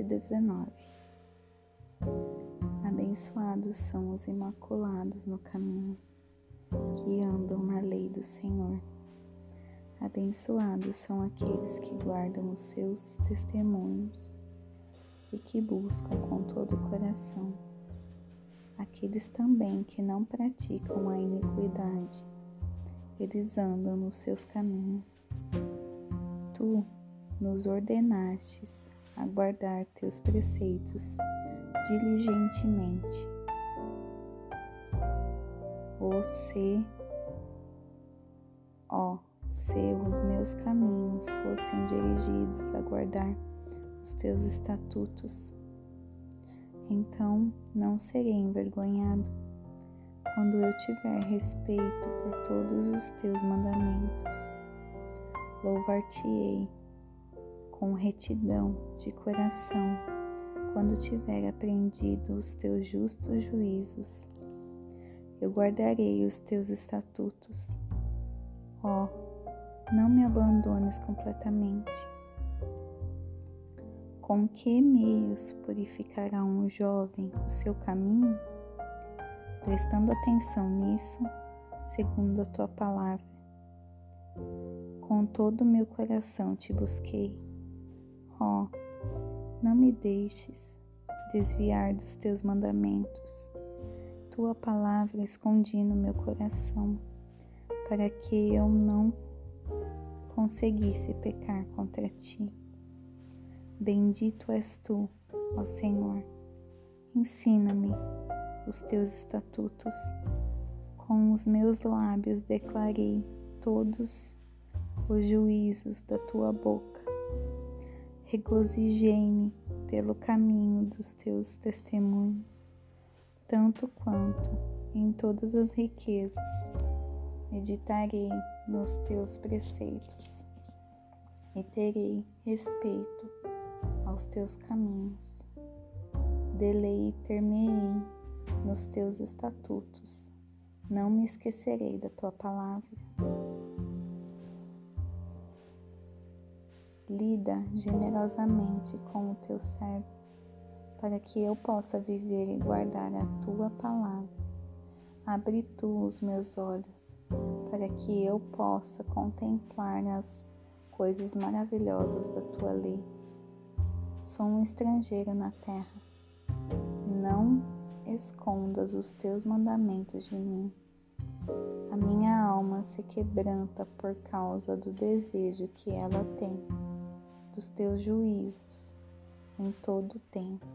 119 Abençoados são os imaculados no caminho, que andam na lei do Senhor. Abençoados são aqueles que guardam os seus testemunhos e que buscam com todo o coração. Aqueles também que não praticam a iniquidade, eles andam nos seus caminhos. Tu nos ordenastes a guardar teus preceitos diligentemente. O se, ó, se os meus caminhos fossem dirigidos a guardar os teus estatutos, então não serei envergonhado quando eu tiver respeito por todos os teus mandamentos. Louvar-te-ei com retidão de coração quando tiver aprendido os teus justos juízos. Eu guardarei os teus estatutos. Ó, oh, não me abandones completamente. Com que meios purificará um jovem o seu caminho? Prestando atenção nisso, segundo a tua palavra. Com todo o meu coração te busquei. Ó, oh, não me deixes desviar dos teus mandamentos. Tua palavra escondi no meu coração, para que eu não conseguisse pecar contra ti. Bendito és tu, ó Senhor. Ensina-me os teus estatutos. Com os meus lábios declarei todos os juízos da tua boca regozijei-me pelo caminho dos teus testemunhos, tanto quanto em todas as riquezas. Meditarei nos teus preceitos e terei respeito aos teus caminhos. Deleiter-me-ei nos teus estatutos, não me esquecerei da tua palavra. Lida generosamente com o teu servo, para que eu possa viver e guardar a tua palavra. Abre tu os meus olhos, para que eu possa contemplar as coisas maravilhosas da tua lei. Sou um estrangeiro na terra. Não escondas os teus mandamentos de mim. A minha alma se quebranta por causa do desejo que ela tem dos teus juízos em todo o tempo.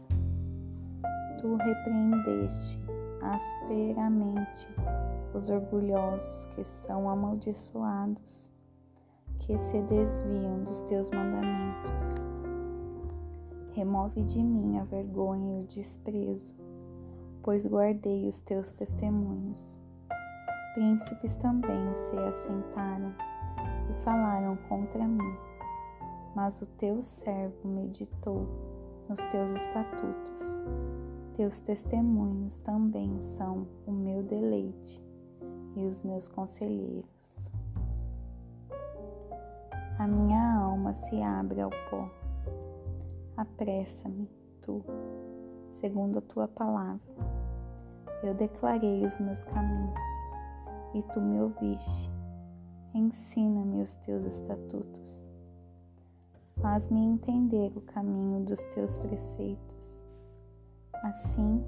Tu repreendeste asperamente os orgulhosos que são amaldiçoados, que se desviam dos teus mandamentos. Remove de mim a vergonha e o desprezo, pois guardei os teus testemunhos. Príncipes também se assentaram e falaram contra mim mas o teu servo meditou nos teus estatutos. Teus testemunhos também são o meu deleite e os meus conselheiros. A minha alma se abre ao pó. Apressa-me, tu, segundo a tua palavra. Eu declarei os meus caminhos e tu me ouviste. Ensina-me os teus estatutos. Faz-me entender o caminho dos teus preceitos. Assim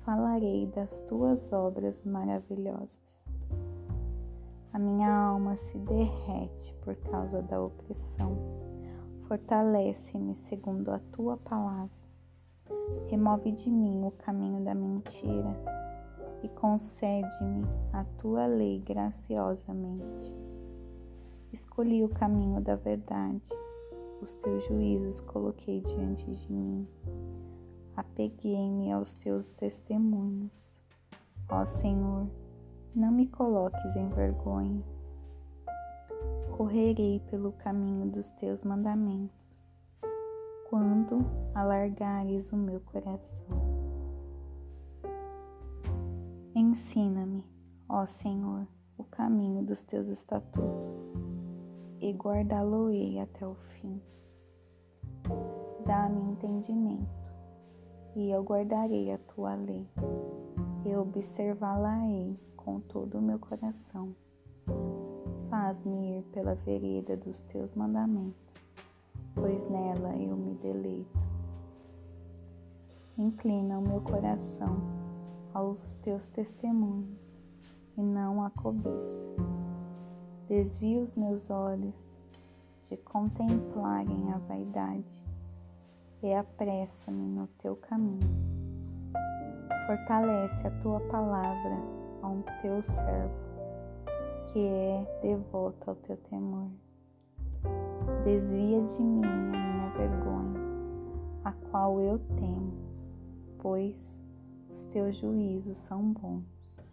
falarei das tuas obras maravilhosas. A minha alma se derrete por causa da opressão. Fortalece-me segundo a tua palavra. Remove de mim o caminho da mentira e concede-me a tua lei graciosamente. Escolhi o caminho da verdade os teus juízos coloquei diante de mim. Apeguei-me aos teus testemunhos. Ó Senhor, não me coloques em vergonha. Correrei pelo caminho dos teus mandamentos, quando alargares o meu coração. Ensina-me, ó Senhor, o caminho dos teus estatutos e guardá-lo-ei até o fim. Dá-me entendimento, e eu guardarei a tua lei. Eu observá-la-ei com todo o meu coração. Faz-me ir pela vereda dos teus mandamentos, pois nela eu me deleito. Inclina o meu coração aos teus testemunhos e não à cobiça. Desvia os meus olhos de contemplarem a vaidade e apressa-me no teu caminho. Fortalece a tua palavra a um teu servo, que é devoto ao teu temor. Desvia de mim a minha vergonha, a qual eu temo, pois os teus juízos são bons.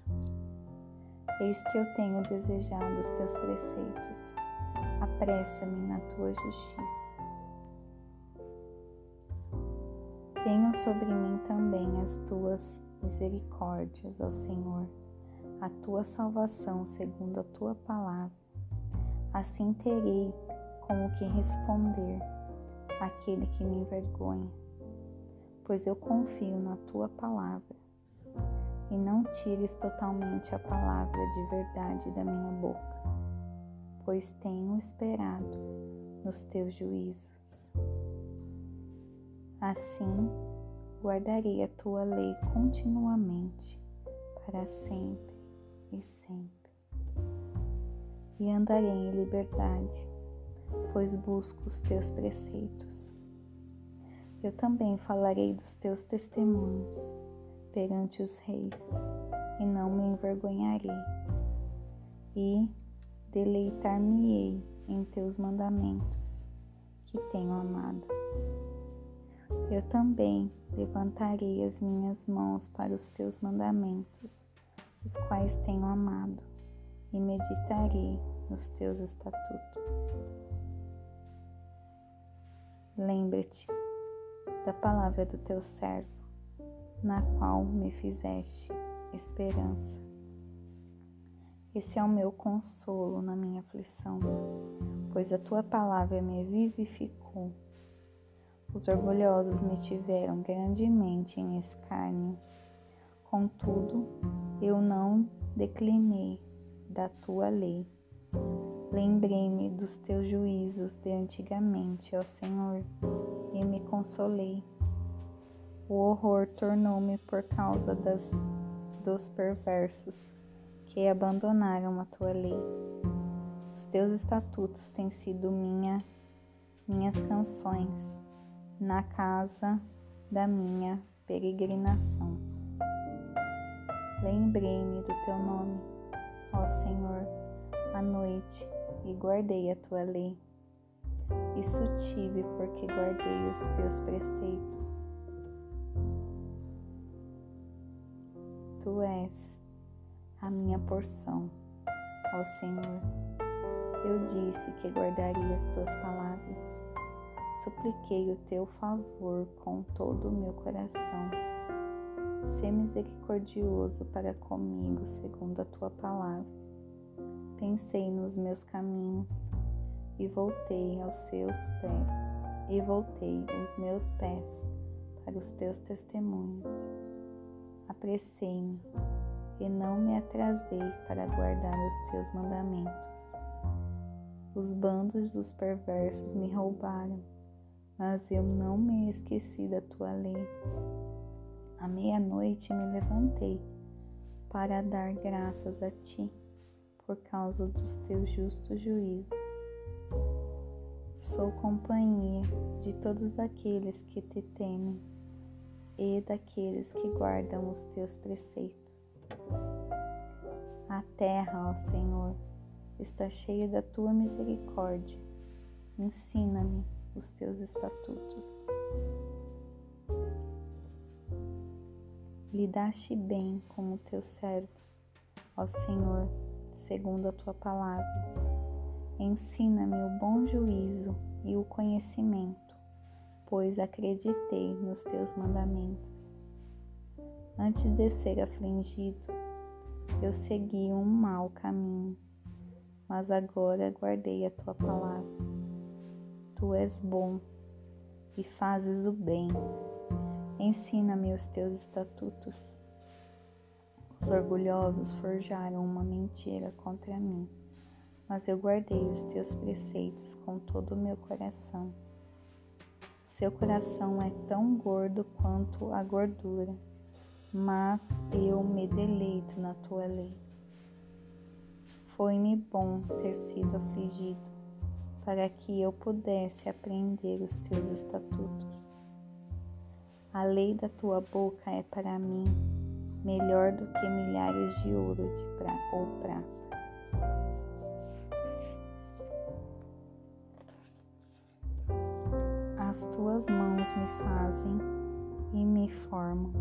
Eis que eu tenho desejado os teus preceitos, apressa-me na tua justiça. Venham sobre mim também as tuas misericórdias, ó Senhor, a tua salvação segundo a tua palavra. Assim terei com o que responder àquele que me envergonha, pois eu confio na tua palavra e não tires totalmente a palavra de verdade da minha boca, pois tenho esperado nos teus juízos. Assim, guardarei a tua lei continuamente, para sempre e sempre. E andarei em liberdade, pois busco os teus preceitos. Eu também falarei dos teus testemunhos perante os reis, e não me envergonharei, e deleitar-me-ei em teus mandamentos, que tenho amado. Eu também levantarei as minhas mãos para os teus mandamentos, os quais tenho amado, e meditarei nos teus estatutos. Lembra-te da palavra do teu servo na qual me fizeste esperança. Esse é o meu consolo na minha aflição, pois a tua palavra me vivificou. Os orgulhosos me tiveram grandemente em escárnio, contudo, eu não declinei da tua lei. Lembrei-me dos teus juízos de antigamente, ó Senhor, e me consolei. O horror tornou-me por causa das, dos perversos que abandonaram a tua lei. Os teus estatutos têm sido minha, minhas canções na casa da minha peregrinação. Lembrei-me do teu nome, ó Senhor, à noite e guardei a tua lei. Isso tive porque guardei os teus preceitos. Tu és a minha porção, ó Senhor. Eu disse que guardaria as tuas palavras. Supliquei o teu favor com todo o meu coração. Sê misericordioso para comigo, segundo a tua palavra. Pensei nos meus caminhos e voltei aos seus pés, e voltei os meus pés para os teus testemunhos apressei-me e não me atrasei para guardar os teus mandamentos. Os bandos dos perversos me roubaram, mas eu não me esqueci da tua lei. À meia-noite me levantei para dar graças a ti por causa dos teus justos juízos. Sou companhia de todos aqueles que te temem e daqueles que guardam os teus preceitos. A terra, ó Senhor, está cheia da tua misericórdia. Ensina-me os teus estatutos. Lidaste bem com o teu servo, ó Senhor, segundo a tua palavra. Ensina-me o bom juízo e o conhecimento pois acreditei nos teus mandamentos. Antes de ser afligido, eu segui um mau caminho, mas agora guardei a tua palavra. Tu és bom, e fazes o bem. Ensina-me os teus estatutos. Os orgulhosos forjaram uma mentira contra mim, mas eu guardei os teus preceitos com todo o meu coração. Seu coração é tão gordo quanto a gordura, mas eu me deleito na tua lei. Foi-me bom ter sido afligido, para que eu pudesse aprender os teus estatutos. A lei da tua boca é para mim melhor do que milhares de ouro de pra ou prata. As tuas mãos me fazem e me formam.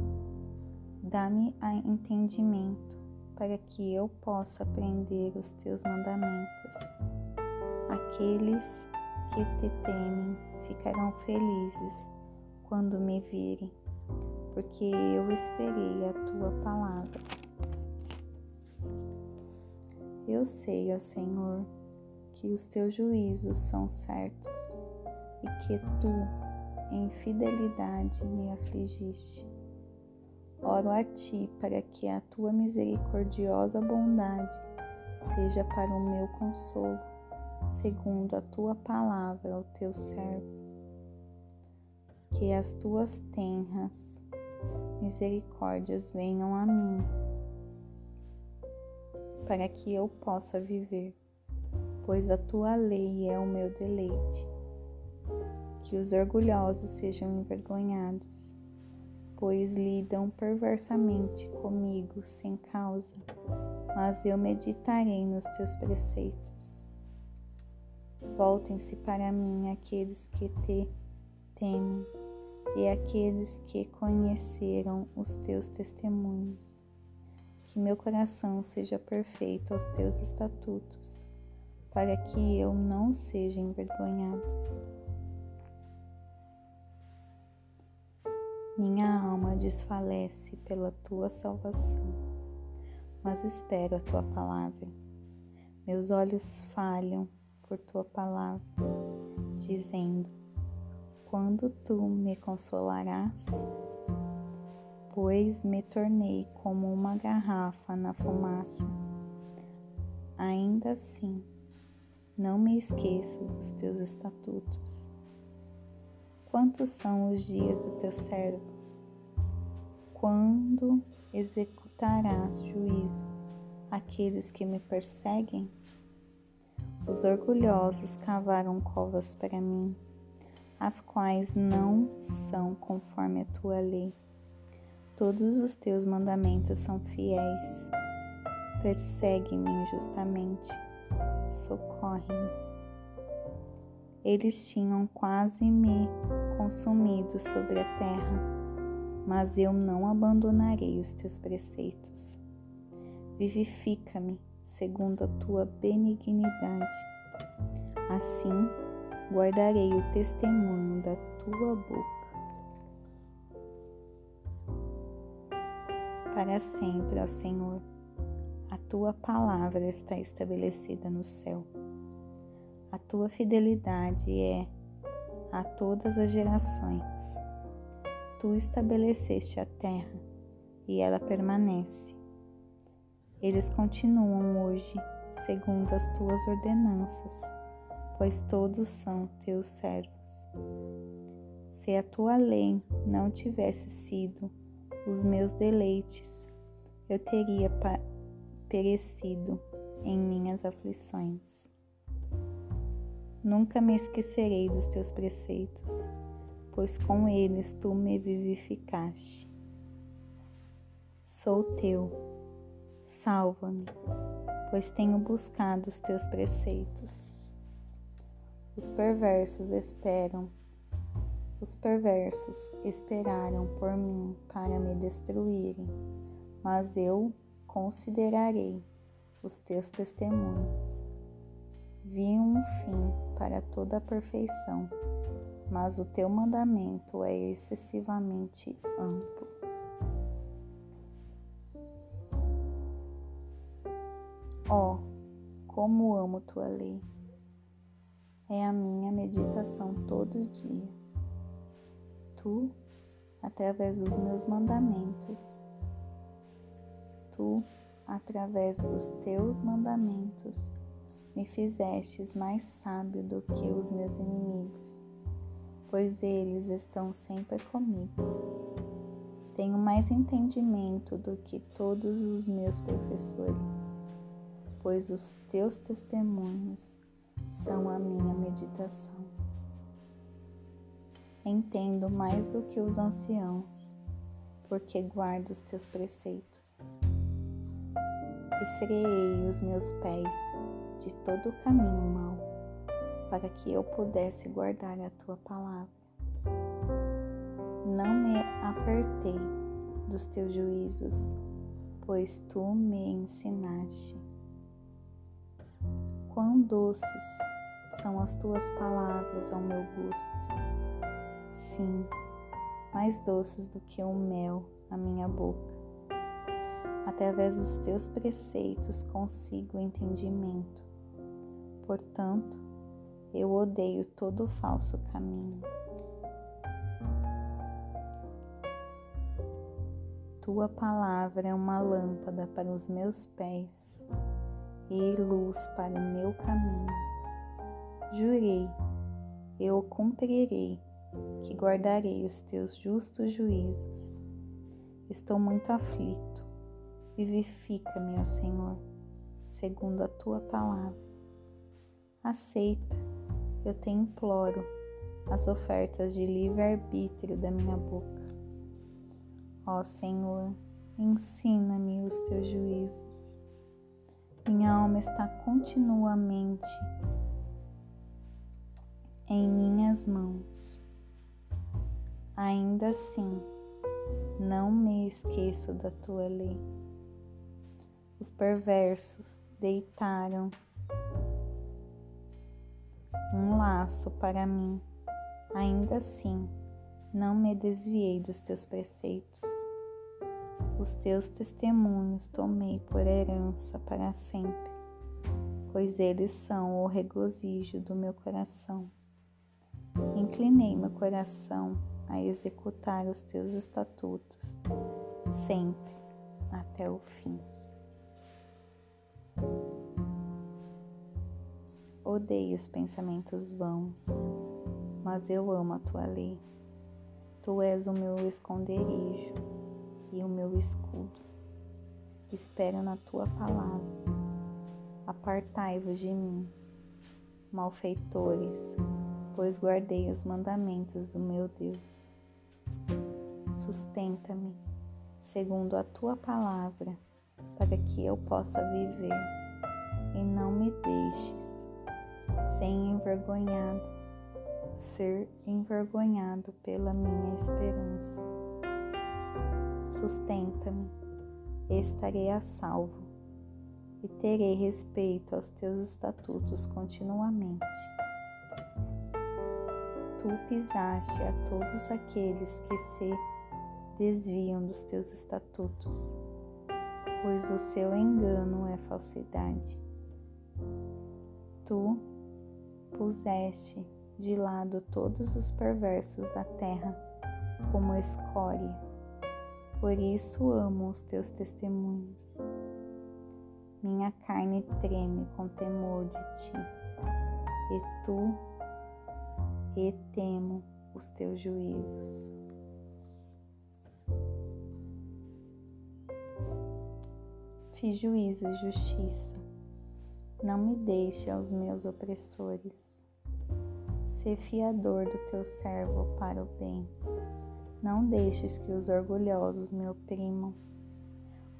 Dá-me entendimento para que eu possa aprender os teus mandamentos. Aqueles que te temem ficarão felizes quando me virem, porque eu esperei a tua palavra. Eu sei, ó Senhor, que os teus juízos são certos e que tu, em fidelidade, me afligiste. Oro a ti para que a tua misericordiosa bondade seja para o meu consolo, segundo a tua palavra, o teu servo. Que as tuas tenras misericórdias venham a mim, para que eu possa viver, pois a tua lei é o meu deleite. Que os orgulhosos sejam envergonhados pois lidam perversamente comigo sem causa, mas eu meditarei nos teus preceitos. Voltem-se para mim aqueles que te temem e aqueles que conheceram os teus testemunhos. Que meu coração seja perfeito aos teus estatutos, para que eu não seja envergonhado. Minha alma desfalece pela tua salvação, mas espero a tua palavra. Meus olhos falham por tua palavra, dizendo: Quando tu me consolarás? Pois me tornei como uma garrafa na fumaça. Ainda assim, não me esqueço dos teus estatutos Quantos são os dias do teu servo? Quando executarás juízo àqueles que me perseguem? Os orgulhosos cavaram covas para mim, as quais não são conforme a tua lei. Todos os teus mandamentos são fiéis. Persegue-me injustamente, socorre-me. Eles tinham quase me consumido sobre a terra, mas eu não abandonarei os teus preceitos. Vivifica-me segundo a tua benignidade. Assim guardarei o testemunho da tua boca. Para sempre, ó Senhor, a tua palavra está estabelecida no céu. A tua fidelidade é a todas as gerações. Tu estabeleceste a terra e ela permanece. Eles continuam hoje segundo as tuas ordenanças, pois todos são teus servos. Se a tua lei não tivesse sido os meus deleites, eu teria perecido em minhas aflições. Nunca me esquecerei dos teus preceitos, pois com eles tu me vivificaste. Sou teu, salva-me, pois tenho buscado os teus preceitos. Os perversos esperam, os perversos esperaram por mim para me destruírem, mas eu considerarei os teus testemunhos vi um fim para toda a perfeição, mas o teu mandamento é excessivamente amplo. Ó, oh, como amo tua lei! É a minha meditação todo dia. tu, através dos meus mandamentos, tu, através dos teus mandamentos, me fizestes mais sábio do que os meus inimigos, pois eles estão sempre comigo. Tenho mais entendimento do que todos os meus professores, pois os teus testemunhos são a minha meditação. Entendo mais do que os anciãos, porque guardo os teus preceitos. E freei os meus pés de todo o caminho mau, para que eu pudesse guardar a tua palavra. Não me apertei dos teus juízos, pois tu me ensinaste. Quão doces são as tuas palavras ao meu gosto. Sim, mais doces do que o mel à minha boca. Através dos teus preceitos consigo entendimento. Portanto, eu odeio todo falso caminho. Tua palavra é uma lâmpada para os meus pés e luz para o meu caminho. Jurei, eu cumprirei, que guardarei os teus justos juízos. Estou muito aflito. Vivifica-me, ó Senhor, segundo a tua palavra. Aceita, eu te imploro, as ofertas de livre-arbítrio da minha boca. Ó Senhor, ensina-me os teus juízos. Minha alma está continuamente em minhas mãos. Ainda assim, não me esqueço da tua lei. Os perversos deitaram um laço para mim. Ainda assim, não me desviei dos teus preceitos. Os teus testemunhos tomei por herança para sempre, pois eles são o regozijo do meu coração. Inclinei meu coração a executar os teus estatutos, sempre até o fim. Odeio os pensamentos vãos, mas eu amo a tua lei. Tu és o meu esconderijo e o meu escudo. Espero na tua palavra. Apartai-vos de mim, malfeitores, pois guardei os mandamentos do meu Deus. Sustenta-me segundo a tua palavra, para que eu possa viver, e não me deixes sem envergonhado, ser envergonhado pela minha esperança. Sustenta-me, estarei a salvo e terei respeito aos teus estatutos continuamente. Tu pisaste a todos aqueles que se desviam dos teus estatutos, pois o seu engano é falsidade. Tu puseste de lado todos os perversos da terra como escória. Por isso amo os teus testemunhos. Minha carne treme com temor de ti, e tu e temo os teus juízos. Fiz juízo e justiça não me deixe aos meus opressores. Sê fiador do teu servo para o bem. Não deixes que os orgulhosos me oprimam.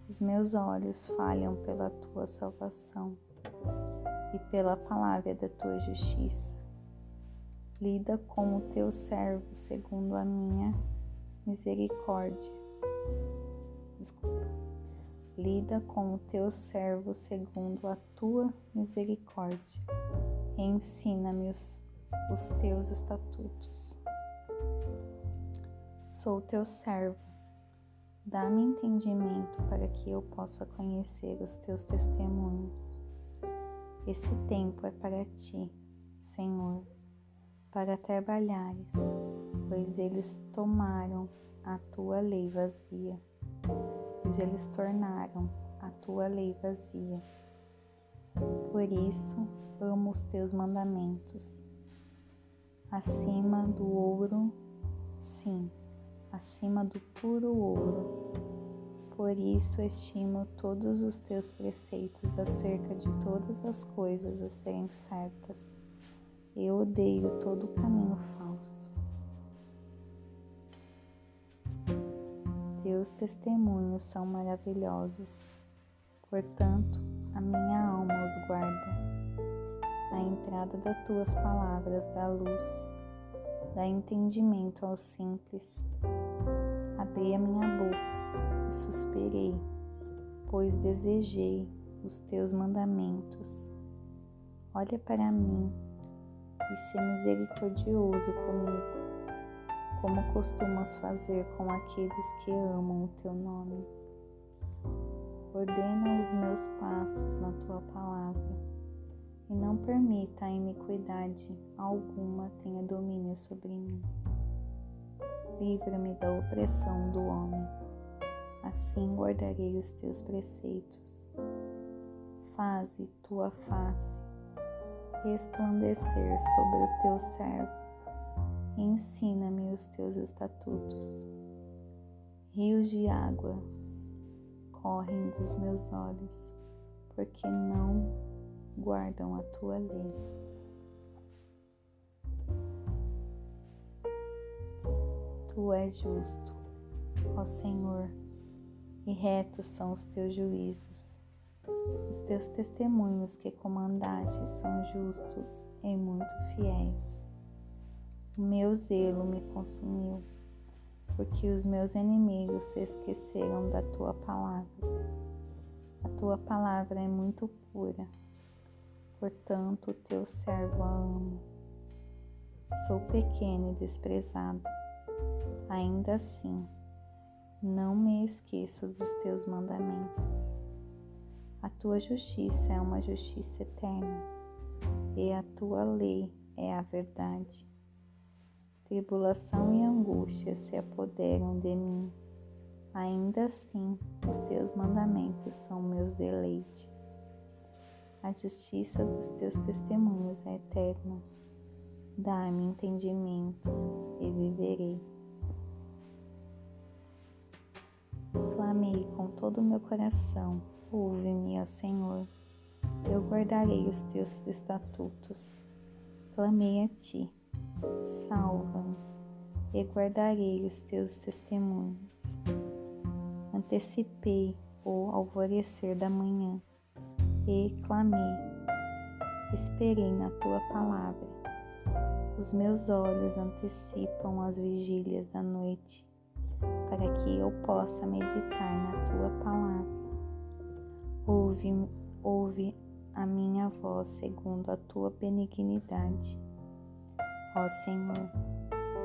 Os meus olhos falham pela tua salvação e pela palavra da tua justiça. Lida com o teu servo segundo a minha misericórdia. Desculpa lida com o teu servo segundo a tua misericórdia. Ensina-me os, os teus estatutos. Sou teu servo. Dá-me entendimento para que eu possa conhecer os teus testemunhos. Esse tempo é para ti, Senhor, para trabalhares, pois eles tomaram a tua lei vazia, pois eles tornaram a tua lei vazia. Por isso amo os teus mandamentos. Acima do ouro, sim, acima do puro ouro. Por isso estimo todos os teus preceitos acerca de todas as coisas a serem certas. Eu odeio todo caminho falso. Teus testemunhos são maravilhosos, portanto, a minha alma os guarda. A entrada das tuas palavras dá luz, dá entendimento aos simples. Abri a minha boca e suspirei, pois desejei os teus mandamentos. Olha para mim e ser misericordioso comigo, como costumas fazer com aqueles que amam o teu nome. Ordena os meus passos na tua palavra e não permita a iniquidade alguma tenha domínio sobre mim. Livra-me da opressão do homem, assim guardarei os teus preceitos. Faze tua face resplandecer sobre o teu servo ensina-me os teus estatutos. Rios de águas correm dos meus olhos, porque não guardam a tua lei. Tu és justo, ó Senhor, e retos são os teus juízos. Os teus testemunhos que comandaste são justos e muito fiéis. Meu zelo me consumiu, porque os meus inimigos se esqueceram da tua palavra. A tua palavra é muito pura, portanto, o teu servo a ama. Sou pequeno e desprezado, ainda assim, não me esqueço dos teus mandamentos. A tua justiça é uma justiça eterna, e a tua lei é a verdade. Tribulação e angústia se apoderam de mim. Ainda assim, os teus mandamentos são meus deleites. A justiça dos teus testemunhos é eterna. Dá-me entendimento e viverei. Clamei com todo o meu coração Ouve-me, ó Senhor, eu guardarei os teus estatutos. Clamei a ti, salva-me, e guardarei os teus testemunhos. Antecipei o alvorecer da manhã e clamei, esperei na tua palavra. Os meus olhos antecipam as vigílias da noite, para que eu possa meditar na tua palavra Ouve, ouve a minha voz segundo a tua benignidade. Ó Senhor,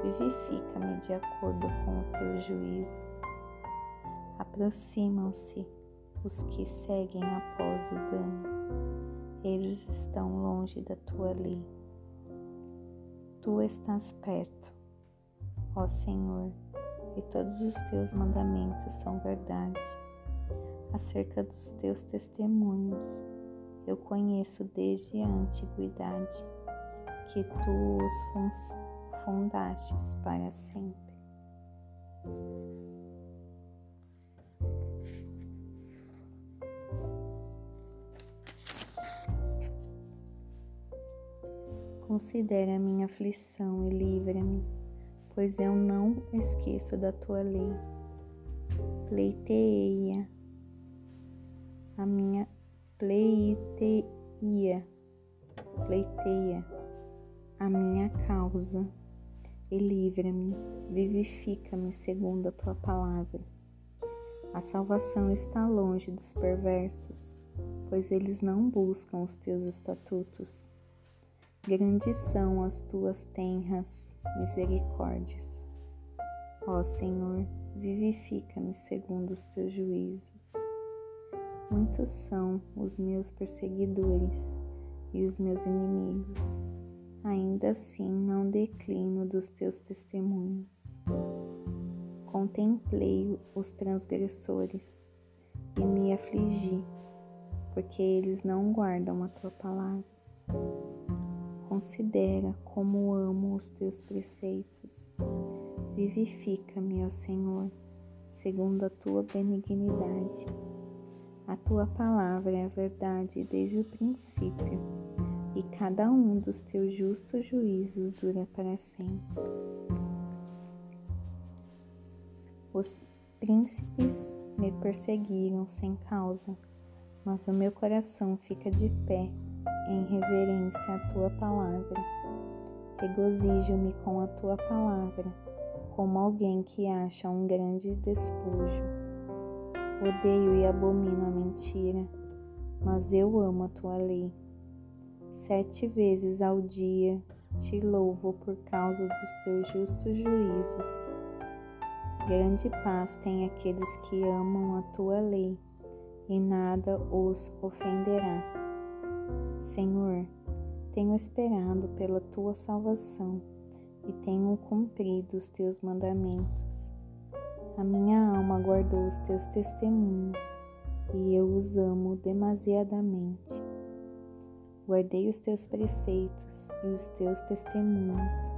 vivifica-me de acordo com o teu juízo. Aproximam-se os que seguem após o dano. Eles estão longe da tua lei. Tu estás perto, ó Senhor, e todos os teus mandamentos são verdade acerca dos teus testemunhos. Eu conheço desde a antiguidade que tu os fundastes para sempre. Considera a minha aflição e livra-me, pois eu não esqueço da tua lei. Pleiteia a minha pleiteia, pleiteia a minha causa e livra-me, vivifica-me segundo a tua palavra. A salvação está longe dos perversos, pois eles não buscam os teus estatutos. Grandes são as tuas tenras misericórdias. Ó Senhor, vivifica-me segundo os teus juízos. Muitos são os meus perseguidores e os meus inimigos, ainda assim não declino dos teus testemunhos. Contemplei os transgressores e me afligi, porque eles não guardam a tua palavra. Considera como amo os teus preceitos. Vivifica-me, ó Senhor, segundo a tua benignidade. A tua palavra é a verdade desde o princípio, cada um dos teus justos juízos dura para sempre. Os príncipes me perseguiram sem causa, mas o meu coração fica de pé em reverência à tua palavra. Regozijo-me com a tua palavra, como alguém que acha um grande despojo. Odeio e abomino a mentira, mas eu amo a tua lei. Sete vezes ao dia te louvo por causa dos teus justos juízos. Grande paz tem aqueles que amam a tua lei, e nada os ofenderá. Senhor, tenho esperado pela tua salvação e tenho cumprido os teus mandamentos. A minha alma guardou os teus testemunhos e eu os amo demasiadamente. Guardei os teus preceitos e os teus testemunhos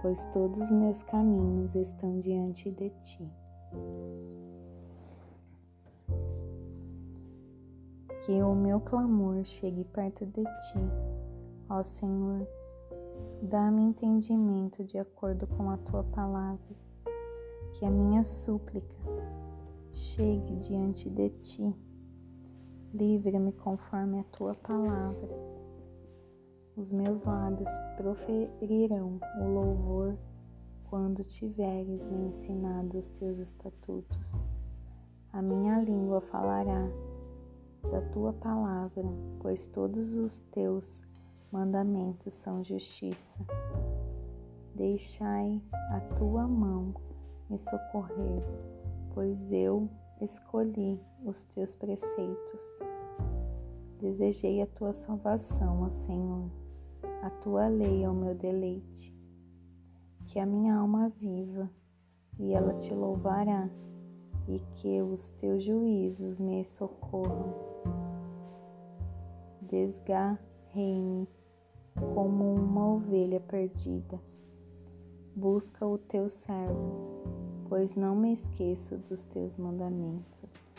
pois todos os meus caminhos estão diante de ti. Que o meu clamor chegue perto de ti, ó Senhor. Dá-me entendimento de acordo com a tua palavra, que a minha súplica chegue diante de ti. Livra-me conforme a tua palavra os meus lábios proferirão o louvor quando tiveres me ensinado os teus estatutos. A minha língua falará da tua palavra, pois todos os teus mandamentos são justiça. Deixai a tua mão me socorrer, pois eu escolhi os teus preceitos. Desejei a tua salvação, ó Senhor a tua lei é o meu deleite. Que a minha alma viva e ela te louvará, e que os teus juízos me socorram. Desgarrei-me como uma ovelha perdida. Busca o teu servo, pois não me esqueço dos teus mandamentos.